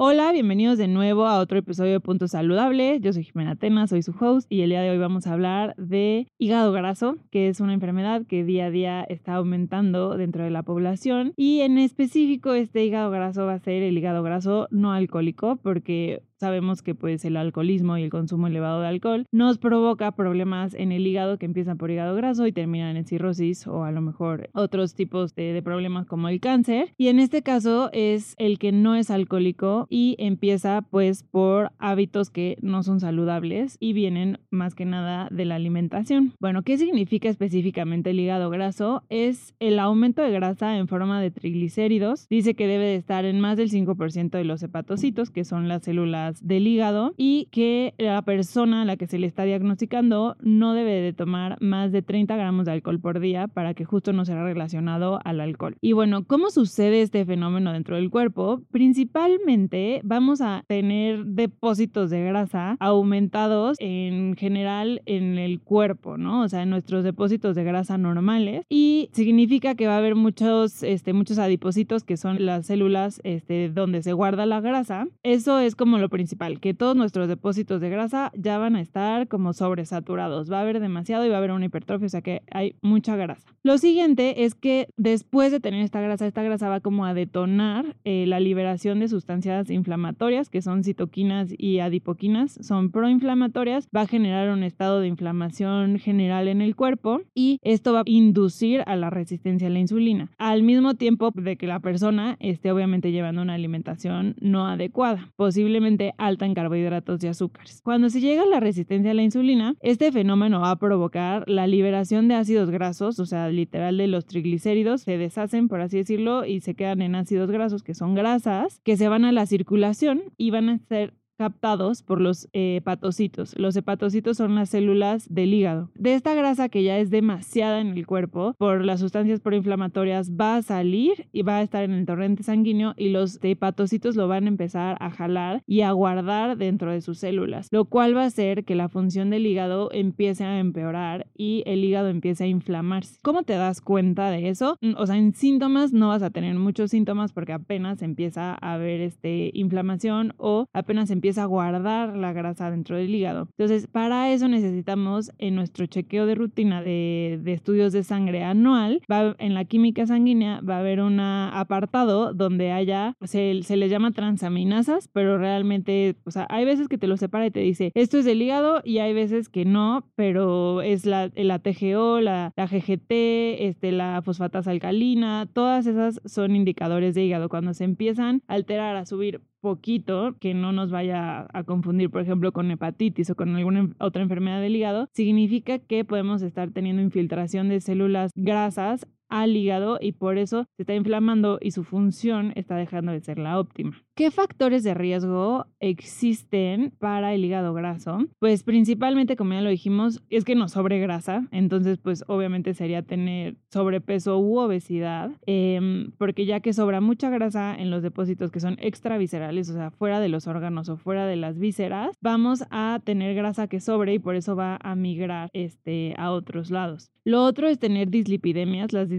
Hola, bienvenidos de nuevo a otro episodio de Punto Saludable. Yo soy Jimena Tena, soy su host y el día de hoy vamos a hablar de hígado graso, que es una enfermedad que día a día está aumentando dentro de la población y en específico este hígado graso va a ser el hígado graso no alcohólico porque sabemos que pues el alcoholismo y el consumo elevado de alcohol nos provoca problemas en el hígado que empiezan por hígado graso y terminan en cirrosis o a lo mejor otros tipos de, problemas como el cáncer. Y en este caso es el que no es alcohólico y empieza pues por hábitos que no son saludables y vienen más que nada de la alimentación. Bueno, ¿qué significa específicamente el hígado graso? Es el aumento de grasa en forma de triglicéridos. Dice que debe de estar en más del 5% de los hepatocitos, que son las células del hígado y que la persona a la que se le está diagnosticando no debe de tomar más de 30 gramos de alcohol por día para que justo no sea relacionado al alcohol. Y bueno, ¿cómo sucede este fenómeno dentro del cuerpo? Principalmente vamos a tener depósitos de grasa aumentados en general en el cuerpo, ¿no? O sea, en nuestros depósitos de grasa normales y significa que va a haber muchos, este, muchos adipocitos que son las células este, donde se guarda la grasa. Eso es como lo principal, que todos nuestros depósitos de grasa ya van a estar como sobresaturados. Va a haber demasiado y va a haber una hipertrofia, o sea que hay mucha grasa. Lo siguiente es que después de tener esta grasa, esta grasa va como a detonar eh, la liberación de sustancias inflamatorias, que son citoquinas y adipoquinas, son proinflamatorias, va a generar un estado de inflamación general en el cuerpo y esto va a inducir a la resistencia a la insulina, al mismo tiempo de que la persona esté obviamente llevando una alimentación no adecuada, posiblemente alta en carbohidratos y azúcares. Cuando se llega a la resistencia a la insulina, este fenómeno va a provocar la liberación de ácidos grasos, o sea, literal de los triglicéridos, se deshacen, por así decirlo, y se quedan en ácidos grasos, que son grasas, que se van a la circulación y van a ser captados por los hepatocitos. Los hepatocitos son las células del hígado. De esta grasa que ya es demasiada en el cuerpo por las sustancias proinflamatorias va a salir y va a estar en el torrente sanguíneo y los hepatocitos lo van a empezar a jalar y a guardar dentro de sus células, lo cual va a hacer que la función del hígado empiece a empeorar y el hígado empiece a inflamarse. ¿Cómo te das cuenta de eso? O sea, en síntomas no vas a tener muchos síntomas porque apenas empieza a haber este inflamación o apenas empieza a guardar la grasa dentro del hígado. Entonces, para eso necesitamos en nuestro chequeo de rutina de, estudios de sangre anual, va, en la química sanguínea va a haber un apartado donde haya, se, se le llama transaminasas, pero realmente, o sea, hay veces que te lo separa y te dice, esto es del hígado y hay veces que no, pero es la, la TGO, la, la GGT, este, la fosfatasa alcalina, todas esas son indicadores de hígado. Cuando se empiezan a alterar, a subir poquito, que no nos vaya a confundir, por ejemplo, con hepatitis o con alguna otra enfermedad del hígado, significa que podemos estar teniendo infiltración de células grasas al hígado y por eso se está inflamando y su función está dejando de ser la óptima. ¿Qué factores de riesgo existen para el hígado graso? Pues principalmente, como ya lo dijimos, es que nos sobre grasa, entonces pues obviamente sería tener sobrepeso u obesidad, em, porque ya que sobra mucha grasa en los depósitos que son extraviscerales, o sea, fuera de los órganos o fuera de las vísceras, vamos a tener grasa que sobre y por eso va a migrar este, a otros lados. Lo otro es tener dislipidemias. Las dislipidemias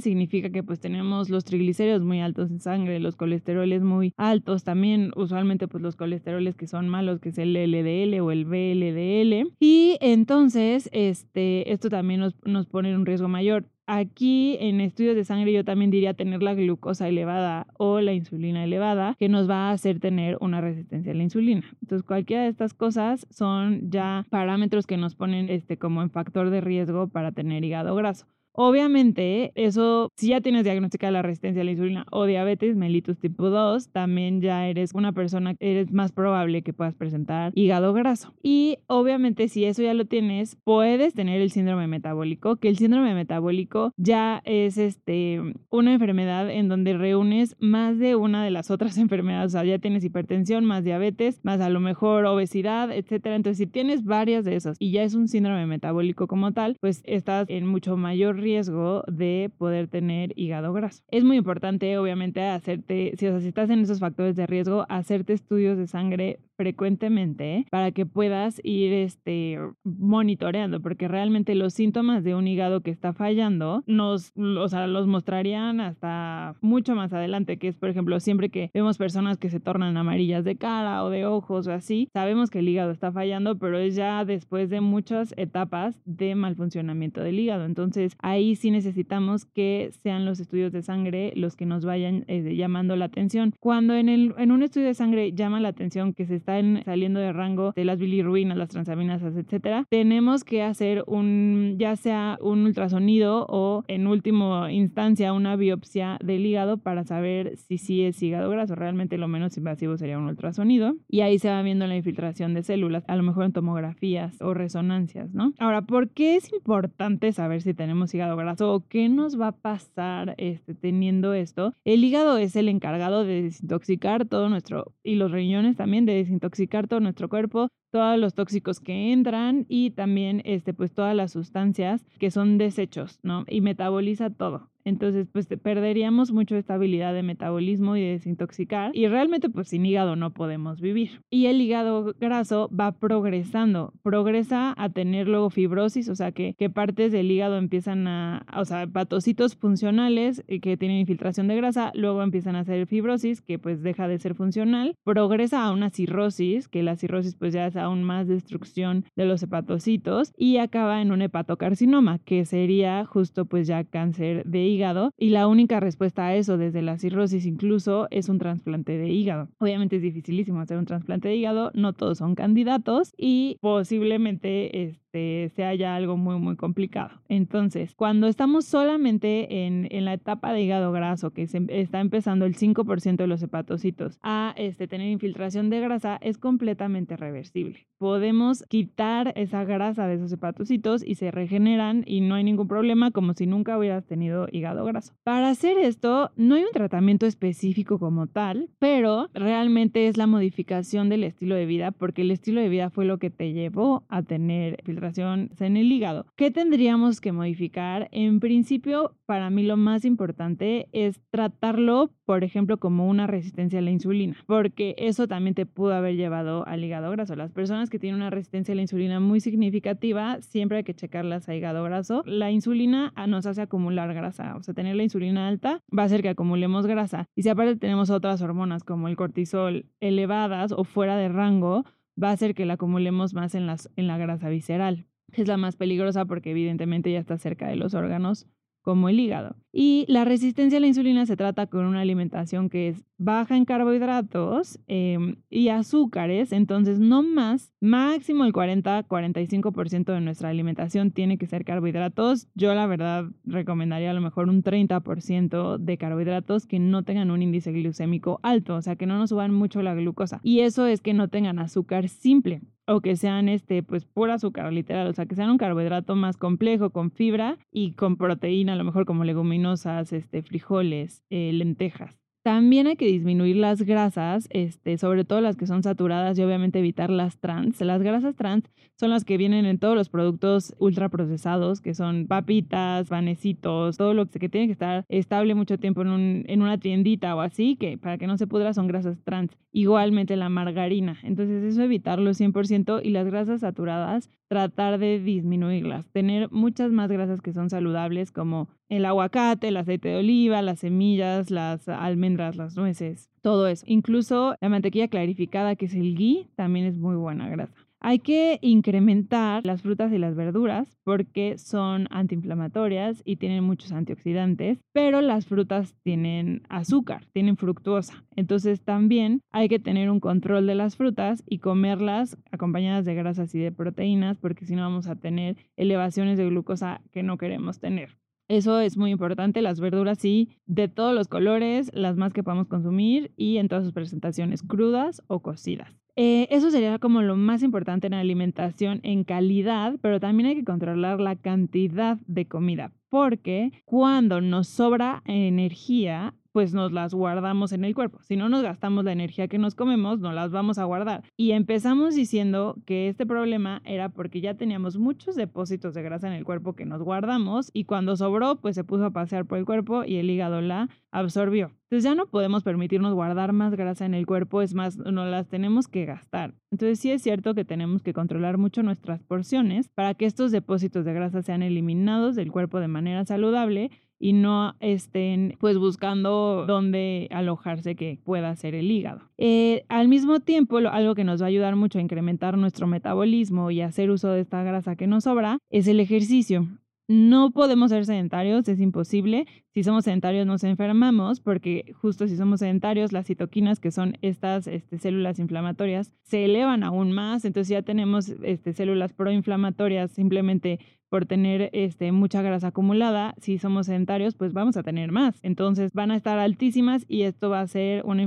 significa que pues tenemos los triglicéridos muy altos en sangre, los colesteroles muy altos también, usualmente pues los colesteroles que son malos, que es el LDL o el VLDL. Y entonces, este, esto también nos, nos pone en un riesgo mayor. Aquí en estudios de sangre yo también diría tener la glucosa elevada o la insulina elevada, que nos va a hacer tener una resistencia a la insulina. Entonces cualquiera de estas cosas son ya parámetros que nos ponen este como en factor de riesgo para tener hígado graso. Obviamente, eso, si ya tienes diagnosticada la resistencia a la insulina o diabetes mellitus tipo 2, también ya eres una persona, eres más probable que puedas presentar hígado graso. Y obviamente, si eso ya lo tienes, puedes tener el síndrome metabólico, que el síndrome metabólico ya es este, una enfermedad en donde reúnes más de una de las otras enfermedades. O sea, ya tienes hipertensión, más diabetes, más a lo mejor obesidad, etcétera. Entonces, si tienes varias de esas y ya es un síndrome metabólico como tal, pues estás en mucho mayor riesgo de poder tener hígado graso. Es muy importante, obviamente, hacerte, si, o si estás en esos factores de riesgo, hacerte estudios de sangre frecuentemente para que puedas ir este, monitoreando, porque realmente los síntomas de un hígado que está fallando nos, o sea, los mostrarían hasta mucho más adelante, que es, por ejemplo, siempre que vemos personas que se tornan amarillas de cara o de ojos o así, sabemos que el hígado está fallando, pero es ya después de muchas etapas de mal funcionamiento del hígado. Entonces, ahí sí necesitamos que sean los estudios de sangre los que nos vayan eh, llamando la atención. Cuando en, el, en un estudio de sangre llama la atención que se están saliendo de rango de las bilirrubinas, las transaminasas, etcétera, tenemos que hacer un, ya sea un ultrasonido o en última instancia una biopsia del hígado para saber si sí es hígado graso. Realmente lo menos invasivo sería un ultrasonido y ahí se va viendo la infiltración de células, a lo mejor en tomografías o resonancias, ¿no? Ahora, ¿por qué es importante saber si tenemos hígado graso o qué nos va a pasar este, teniendo esto? El hígado es el encargado de desintoxicar todo nuestro, y los riñones también, de desintoxicar todo nuestro cuerpo, todos los tóxicos que entran y también este, pues todas las sustancias que son desechos, ¿no? Y metaboliza todo. Entonces, pues perderíamos mucho estabilidad de metabolismo y de desintoxicar. Y realmente, pues sin hígado no podemos vivir. Y el hígado graso va progresando. Progresa a tener luego fibrosis, o sea, que, que partes del hígado empiezan a, o sea, patocitos funcionales eh, que tienen infiltración de grasa, luego empiezan a hacer fibrosis, que pues deja de ser funcional. Progresa a una cirrosis, que la cirrosis pues ya es aún más destrucción de los hepatocitos. Y acaba en un hepatocarcinoma, que sería justo pues ya cáncer de hígado y la única respuesta a eso desde la cirrosis incluso es un trasplante de hígado. Obviamente es dificilísimo hacer un trasplante de hígado, no todos son candidatos y posiblemente este, sea ya algo muy muy complicado. Entonces, cuando estamos solamente en, en la etapa de hígado graso, que está empezando el 5% de los hepatocitos a este, tener infiltración de grasa, es completamente reversible. Podemos quitar esa grasa de esos hepatocitos y se regeneran y no hay ningún problema como si nunca hubieras tenido hígado graso. Para hacer esto, no hay un tratamiento específico como tal, pero realmente es la modificación del estilo de vida, porque el estilo de vida fue lo que te llevó a tener filtración en el hígado. ¿Qué tendríamos que modificar? En principio, para mí lo más importante es tratarlo, por ejemplo, como una resistencia a la insulina, porque eso también te pudo haber llevado al hígado graso. Las personas que tienen una resistencia a la insulina muy significativa, siempre hay que checarlas a hígado graso. La insulina nos hace acumular grasa o sea, tener la insulina alta va a hacer que acumulemos grasa. Y si aparte tenemos otras hormonas como el cortisol elevadas o fuera de rango, va a hacer que la acumulemos más en, en la grasa visceral. Es la más peligrosa porque evidentemente ya está cerca de los órganos como el hígado. Y la resistencia a la insulina se trata con una alimentación que es baja en carbohidratos em, y azúcares, entonces no más, máximo el 40-45% de nuestra alimentación tiene que ser carbohidratos. Yo la verdad recomendaría a lo mejor un 30% de carbohidratos que no tengan un índice glucémico alto, o sea, que no nos suban mucho la glucosa. Y eso es que no tengan azúcar simple o que sean este pues pura azúcar literal, o sea, que sean un carbohidrato más complejo con fibra y con proteína, a lo mejor como leguminosas, este frijoles, eh, lentejas. También hay que disminuir las grasas, este, sobre todo las que son saturadas y obviamente evitar las trans. Las grasas trans son las que vienen en todos los productos ultraprocesados, que son papitas, panecitos, todo lo que, tiene que estar estable mucho tiempo en, un, en una tiendita o así, que para que no se pudra son grasas trans. Igualmente la margarina. Entonces eso evitarlo 100% y las grasas saturadas tratar de disminuirlas. Tener muchas más grasas que son saludables como el aguacate, el aceite de oliva, las semillas, las almendras, las nueces, todo eso. Incluso la mantequilla clarificada, que es el ghee, también es muy buena grasa. Hay que incrementar las frutas y las verduras porque son antiinflamatorias y tienen muchos antioxidantes, pero las frutas tienen azúcar, tienen fructuosa. Entonces también hay que tener un control de las frutas y comerlas acompañadas de grasas y de proteínas porque si no vamos a tener elevaciones de glucosa que no queremos tener. Eso es muy importante. Las verduras sí, de todos los colores, las más que podamos consumir y en todas sus presentaciones, crudas o cocidas. Eh, eso sería como lo más importante en la alimentación en calidad, pero también hay que controlar la cantidad de comida, porque cuando nos sobra energía, pues nos las guardamos en el cuerpo. Si no nos gastamos la energía que nos comemos, no las vamos a guardar. Y empezamos diciendo que este problema era porque ya teníamos muchos depósitos de grasa en el cuerpo que nos guardamos y cuando sobró, pues se puso a pasear por el cuerpo y el hígado la absorbió. Entonces ya no podemos permitirnos guardar más grasa en el cuerpo, es más, no las tenemos que gastar. Entonces sí es cierto que tenemos que controlar mucho nuestras porciones para que estos depósitos de grasa sean eliminados del cuerpo de manera saludable y no estén pues buscando dónde alojarse que pueda ser el hígado. Eh, al mismo tiempo, algo que nos va a ayudar mucho a incrementar nuestro metabolismo y hacer uso de esta grasa que nos sobra es el ejercicio. No podemos ser sedentarios, es imposible. Si somos sedentarios nos enfermamos porque justo si somos sedentarios las citoquinas, que son estas este, células inflamatorias, se elevan aún más. Entonces ya tenemos este, células proinflamatorias simplemente por tener este, mucha grasa acumulada. Si somos sedentarios, pues vamos a tener más. Entonces van a estar altísimas y esto va a ser una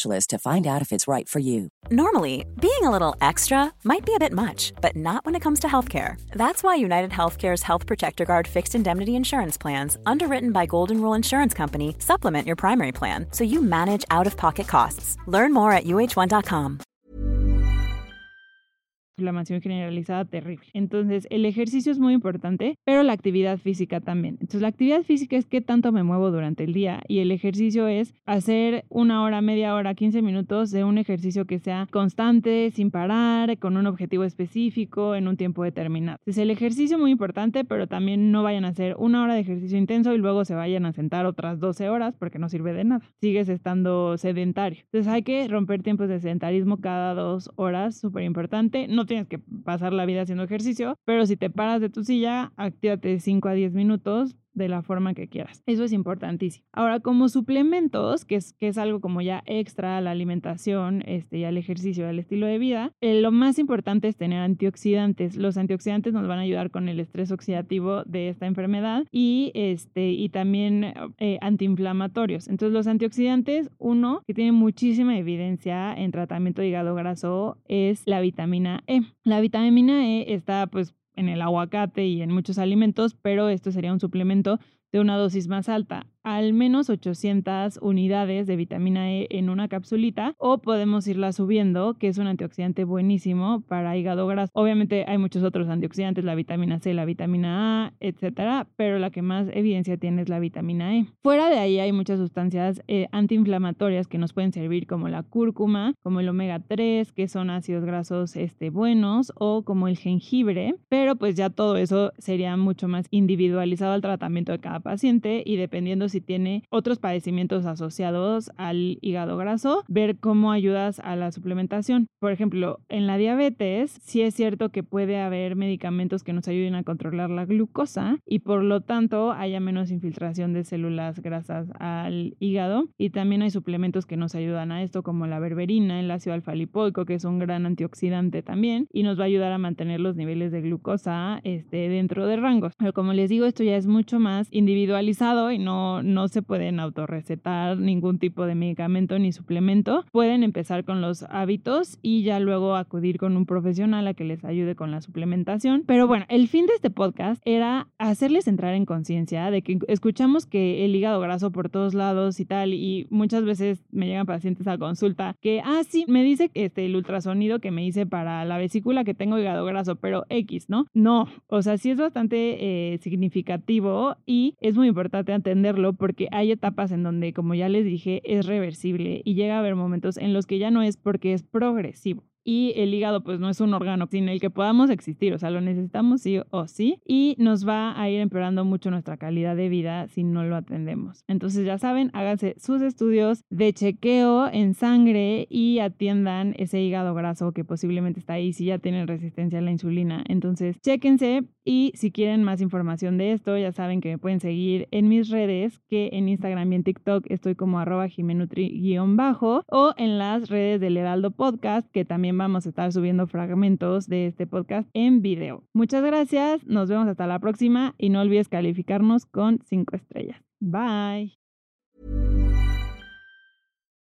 to find out if it's right for you. Normally, being a little extra might be a bit much, but not when it comes to healthcare. That's why United Healthcare's Health Protector Guard fixed indemnity insurance plans, underwritten by Golden Rule Insurance Company, supplement your primary plan so you manage out of pocket costs. Learn more at uh1.com. inflamación generalizada terrible. Entonces, el ejercicio es muy importante, pero la actividad física también. Entonces, la actividad física es qué tanto me muevo durante el día y el ejercicio es hacer una hora, media hora, 15 minutos de un ejercicio que sea constante, sin parar, con un objetivo específico, en un tiempo determinado. Entonces, el ejercicio muy importante, pero también no vayan a hacer una hora de ejercicio intenso y luego se vayan a sentar otras 12 horas porque no sirve de nada. Sigues estando sedentario. Entonces, hay que romper tiempos de sedentarismo cada dos horas, súper importante. No tienes que pasar la vida haciendo ejercicio, pero si te paras de tu silla, actívate 5 a 10 minutos, de la forma que quieras. Eso es importantísimo. Ahora, como suplementos, que es, que es algo como ya extra a la alimentación este, y al ejercicio, al estilo de vida, eh, lo más importante es tener antioxidantes. Los antioxidantes nos van a ayudar con el estrés oxidativo de esta enfermedad y, este, y también eh, antiinflamatorios. Entonces, los antioxidantes, uno que tiene muchísima evidencia en tratamiento de hígado graso es la vitamina E. La vitamina E está pues en el aguacate y en muchos alimentos, pero esto sería un suplemento de una dosis más alta al menos 800 unidades de vitamina E en una capsulita o podemos irla subiendo, que es un antioxidante buenísimo para hígado graso. Obviamente hay muchos otros antioxidantes, la vitamina C, la vitamina A, etcétera, pero la que más evidencia tiene es la vitamina E. Fuera de ahí hay muchas sustancias eh, antiinflamatorias que nos pueden servir como la cúrcuma, como el omega 3, que son ácidos grasos este, buenos, o como el jengibre, pero pues ya todo eso sería mucho más individualizado al tratamiento de cada paciente y dependiendo si tiene otros padecimientos asociados al hígado graso, ver cómo ayudas a la suplementación. Por ejemplo, en la diabetes, sí es cierto que puede haber medicamentos que nos ayuden a controlar la glucosa y por lo tanto haya menos infiltración de células grasas al hígado. Y también hay suplementos que nos ayudan a esto, como la berberina, el ácido alfa lipoico, que es un gran antioxidante también y nos va a ayudar a mantener los niveles de glucosa este, dentro de rangos. Pero como les digo, esto ya es mucho más individualizado y no no, se pueden autorrecetar ningún tipo de medicamento ni suplemento. Pueden empezar con los hábitos y ya luego acudir con un profesional a que les ayude con la suplementación. Pero bueno, el fin de este podcast era hacerles entrar en conciencia de que escuchamos que el hígado graso por todos lados y tal, y muchas veces me llegan pacientes a consulta que, ah, sí, me dice este, el ultrasonido que me hice para la vesícula que tengo hígado graso, pero X, ¿no? No, o sea, sí es bastante eh, significativo y es muy importante entenderlo porque hay etapas en donde, como ya les dije, es reversible y llega a haber momentos en los que ya no es porque es progresivo y el hígado pues no es un órgano sin el que podamos existir, o sea, lo necesitamos sí o sí y nos va a ir empeorando mucho nuestra calidad de vida si no lo atendemos. Entonces ya saben, háganse sus estudios de chequeo en sangre y atiendan ese hígado graso que posiblemente está ahí si ya tienen resistencia a la insulina. Entonces, chéquense y si quieren más información de esto, ya saben que me pueden seguir en mis redes, que en Instagram y en TikTok estoy como arroba jimenutri-bajo o en las redes del Heraldo Podcast, que vamos a estar subiendo fragmentos de este podcast en video. Muchas gracias, nos vemos hasta la próxima y no olvides calificarnos con 5 estrellas. Bye.